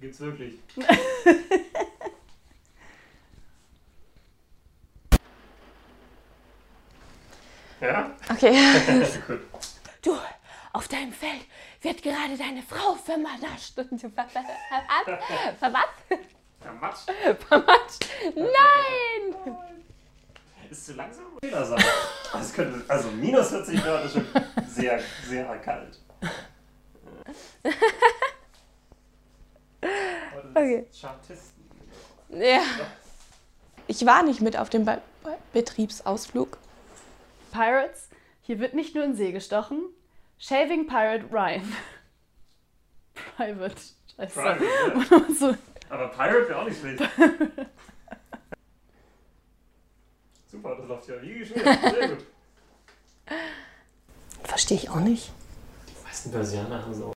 Gibt's wirklich. ja? Okay. Gut. Du, auf deinem Feld wird gerade deine Frau vermatscht. Und du ver ver ver vermatscht? Vermatscht. Vermatscht? Nein! Ist zu langsam oder sein? Das könnte, also minus 40 Grad ist schon sehr, sehr kalt. Okay. Chartisten. Ja. Ich war nicht mit auf dem Be Betriebsausflug. Pirates, hier wird nicht nur in See gestochen. Shaving Pirate Ryan. Private. Scheiße. Private, ja. so. Aber Pirate wäre auch nicht schlecht. Super, das läuft ja wie geschmiert. Sehr gut. Verstehe ich auch nicht. Die meisten Persianer haben so